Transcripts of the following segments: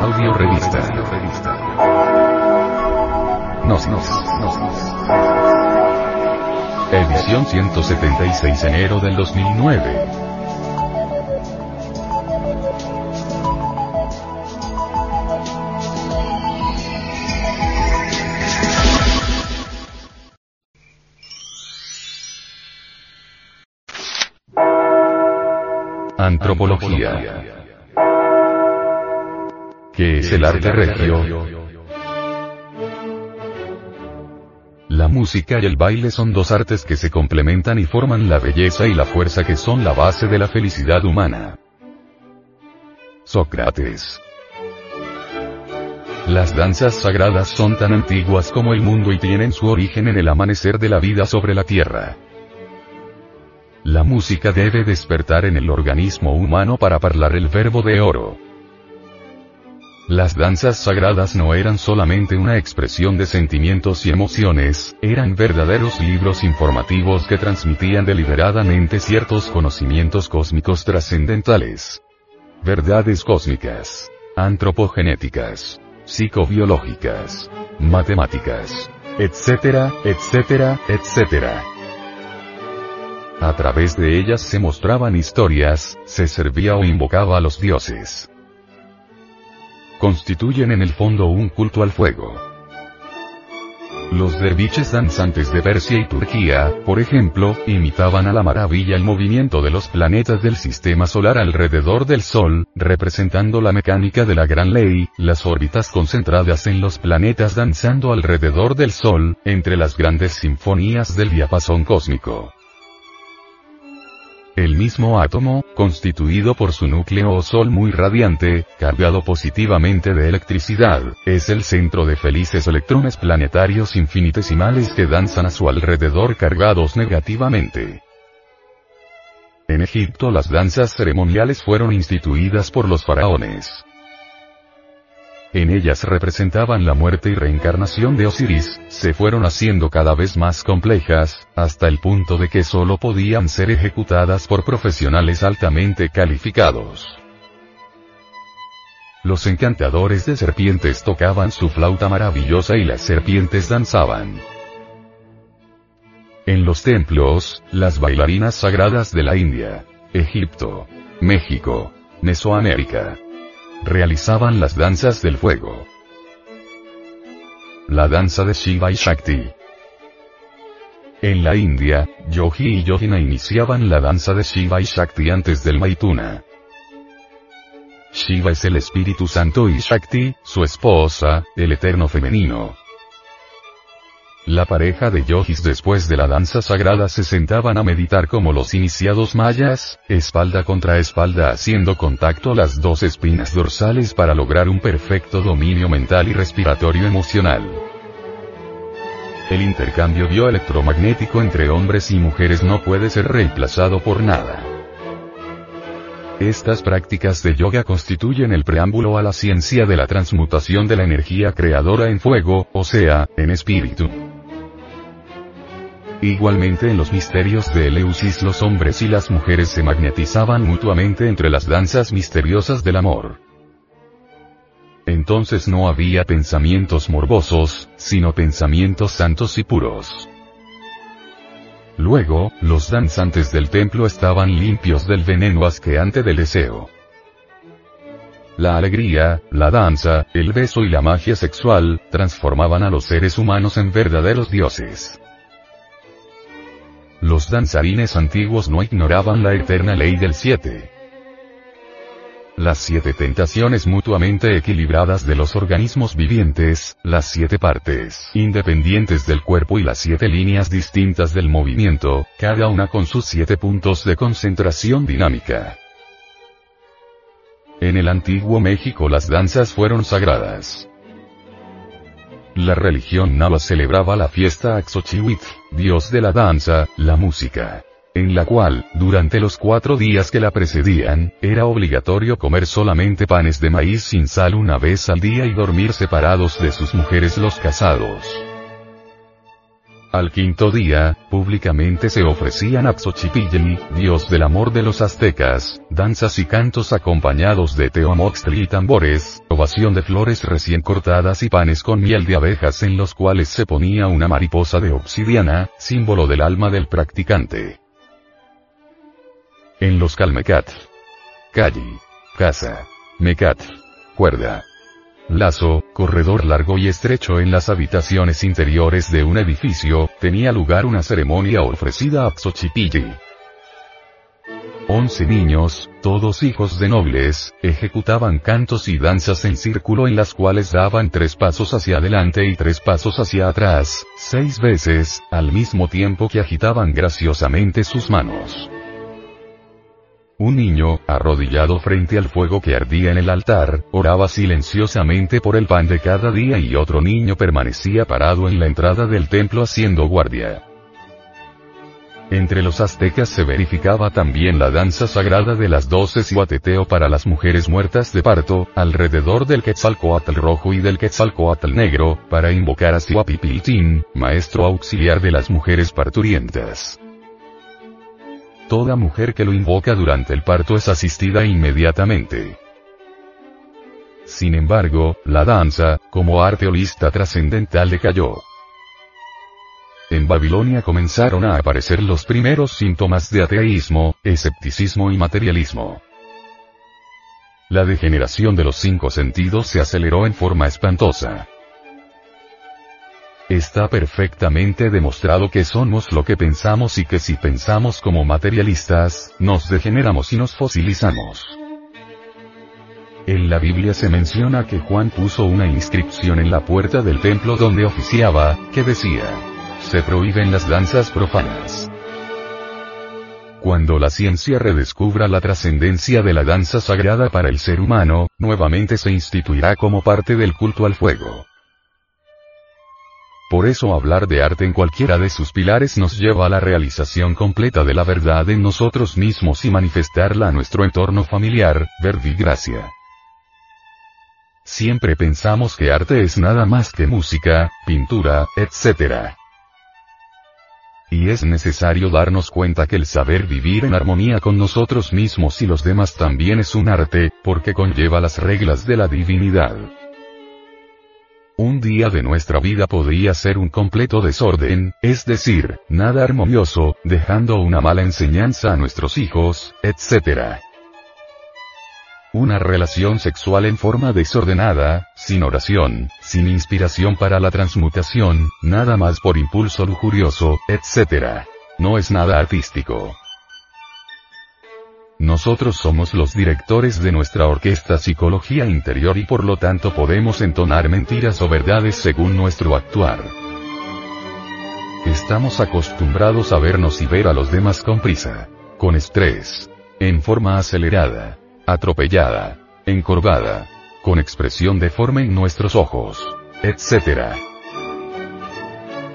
Audio revista. Gnosis. Edición 176 enero del 2009. Antropología. ¿Qué es el arte regio? La música y el baile son dos artes que se complementan y forman la belleza y la fuerza que son la base de la felicidad humana. Sócrates. Las danzas sagradas son tan antiguas como el mundo y tienen su origen en el amanecer de la vida sobre la tierra. La música debe despertar en el organismo humano para parlar el verbo de oro. Las danzas sagradas no eran solamente una expresión de sentimientos y emociones, eran verdaderos libros informativos que transmitían deliberadamente ciertos conocimientos cósmicos trascendentales. Verdades cósmicas. Antropogenéticas. Psicobiológicas. Matemáticas. Etcétera, etcétera, etcétera. A través de ellas se mostraban historias, se servía o invocaba a los dioses. Constituyen en el fondo un culto al fuego. Los derviches danzantes de Persia y Turquía, por ejemplo, imitaban a la maravilla el movimiento de los planetas del sistema solar alrededor del Sol, representando la mecánica de la gran ley, las órbitas concentradas en los planetas danzando alrededor del Sol, entre las grandes sinfonías del diapasón cósmico. El mismo átomo, constituido por su núcleo o sol muy radiante, cargado positivamente de electricidad, es el centro de felices electrones planetarios infinitesimales que danzan a su alrededor cargados negativamente. En Egipto las danzas ceremoniales fueron instituidas por los faraones. En ellas representaban la muerte y reencarnación de Osiris, se fueron haciendo cada vez más complejas, hasta el punto de que solo podían ser ejecutadas por profesionales altamente calificados. Los encantadores de serpientes tocaban su flauta maravillosa y las serpientes danzaban. En los templos, las bailarinas sagradas de la India, Egipto, México, Mesoamérica, realizaban las danzas del fuego. La danza de Shiva y Shakti. En la India, Yogi y Yogina iniciaban la danza de Shiva y Shakti antes del Maituna. Shiva es el Espíritu Santo y Shakti, su esposa, el eterno femenino. La pareja de yogis después de la danza sagrada se sentaban a meditar como los iniciados mayas, espalda contra espalda haciendo contacto las dos espinas dorsales para lograr un perfecto dominio mental y respiratorio emocional. El intercambio bioelectromagnético entre hombres y mujeres no puede ser reemplazado por nada. Estas prácticas de yoga constituyen el preámbulo a la ciencia de la transmutación de la energía creadora en fuego, o sea, en espíritu. Igualmente en los misterios de Eleusis los hombres y las mujeres se magnetizaban mutuamente entre las danzas misteriosas del amor. Entonces no había pensamientos morbosos, sino pensamientos santos y puros. Luego, los danzantes del templo estaban limpios del veneno asqueante del deseo. La alegría, la danza, el beso y la magia sexual, transformaban a los seres humanos en verdaderos dioses. Los danzarines antiguos no ignoraban la eterna ley del siete. Las siete tentaciones mutuamente equilibradas de los organismos vivientes, las siete partes independientes del cuerpo y las siete líneas distintas del movimiento, cada una con sus siete puntos de concentración dinámica. En el antiguo México las danzas fueron sagradas. La religión nava celebraba la fiesta Axochihuitl, dios de la danza, la música. En la cual, durante los cuatro días que la precedían, era obligatorio comer solamente panes de maíz sin sal una vez al día y dormir separados de sus mujeres los casados. Al quinto día, públicamente se ofrecían a Xochipilli, dios del amor de los aztecas, danzas y cantos acompañados de teomoxtli y tambores, ovación de flores recién cortadas y panes con miel de abejas en los cuales se ponía una mariposa de obsidiana, símbolo del alma del practicante. En los Calmecat. Calle. Casa. Mecat. Cuerda lazo, corredor largo y estrecho en las habitaciones interiores de un edificio, tenía lugar una ceremonia ofrecida a Xochipilli. Once niños, todos hijos de nobles, ejecutaban cantos y danzas en círculo en las cuales daban tres pasos hacia adelante y tres pasos hacia atrás, seis veces, al mismo tiempo que agitaban graciosamente sus manos. Un niño, arrodillado frente al fuego que ardía en el altar, oraba silenciosamente por el pan de cada día y otro niño permanecía parado en la entrada del templo haciendo guardia. Entre los aztecas se verificaba también la danza sagrada de las doce y para las mujeres muertas de parto, alrededor del Quetzalcoatl rojo y del Quetzalcoatl negro, para invocar a Sihuapipiltin, maestro auxiliar de las mujeres parturientas. Toda mujer que lo invoca durante el parto es asistida inmediatamente. Sin embargo, la danza, como arte holista trascendental decayó. En Babilonia comenzaron a aparecer los primeros síntomas de ateísmo, escepticismo y materialismo. La degeneración de los cinco sentidos se aceleró en forma espantosa. Está perfectamente demostrado que somos lo que pensamos y que si pensamos como materialistas, nos degeneramos y nos fosilizamos. En la Biblia se menciona que Juan puso una inscripción en la puerta del templo donde oficiaba, que decía, se prohíben las danzas profanas. Cuando la ciencia redescubra la trascendencia de la danza sagrada para el ser humano, nuevamente se instituirá como parte del culto al fuego. Por eso hablar de arte en cualquiera de sus pilares nos lleva a la realización completa de la verdad en nosotros mismos y manifestarla a nuestro entorno familiar, verdigracia. Siempre pensamos que arte es nada más que música, pintura, etc. Y es necesario darnos cuenta que el saber vivir en armonía con nosotros mismos y los demás también es un arte, porque conlleva las reglas de la divinidad. Un día de nuestra vida podría ser un completo desorden, es decir, nada armonioso, dejando una mala enseñanza a nuestros hijos, etc. Una relación sexual en forma desordenada, sin oración, sin inspiración para la transmutación, nada más por impulso lujurioso, etc. No es nada artístico. Nosotros somos los directores de nuestra orquesta psicología interior y por lo tanto podemos entonar mentiras o verdades según nuestro actuar. Estamos acostumbrados a vernos y ver a los demás con prisa, con estrés, en forma acelerada, atropellada, encorvada, con expresión deforme en nuestros ojos, etc.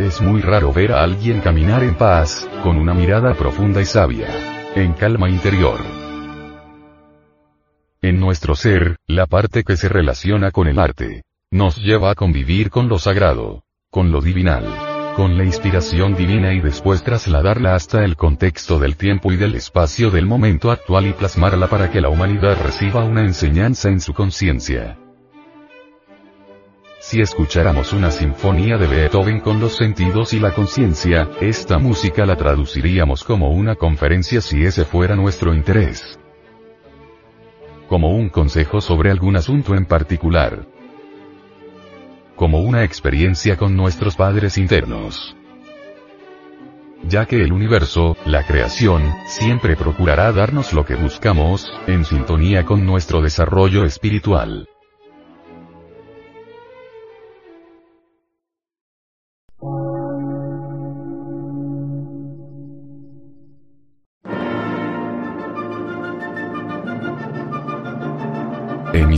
Es muy raro ver a alguien caminar en paz, con una mirada profunda y sabia en calma interior. En nuestro ser, la parte que se relaciona con el arte, nos lleva a convivir con lo sagrado, con lo divinal, con la inspiración divina y después trasladarla hasta el contexto del tiempo y del espacio del momento actual y plasmarla para que la humanidad reciba una enseñanza en su conciencia. Si escucháramos una sinfonía de Beethoven con los sentidos y la conciencia, esta música la traduciríamos como una conferencia si ese fuera nuestro interés. Como un consejo sobre algún asunto en particular. Como una experiencia con nuestros padres internos ya que el universo, la creación, siempre procurará darnos lo que buscamos, en sintonía con nuestro desarrollo espiritual.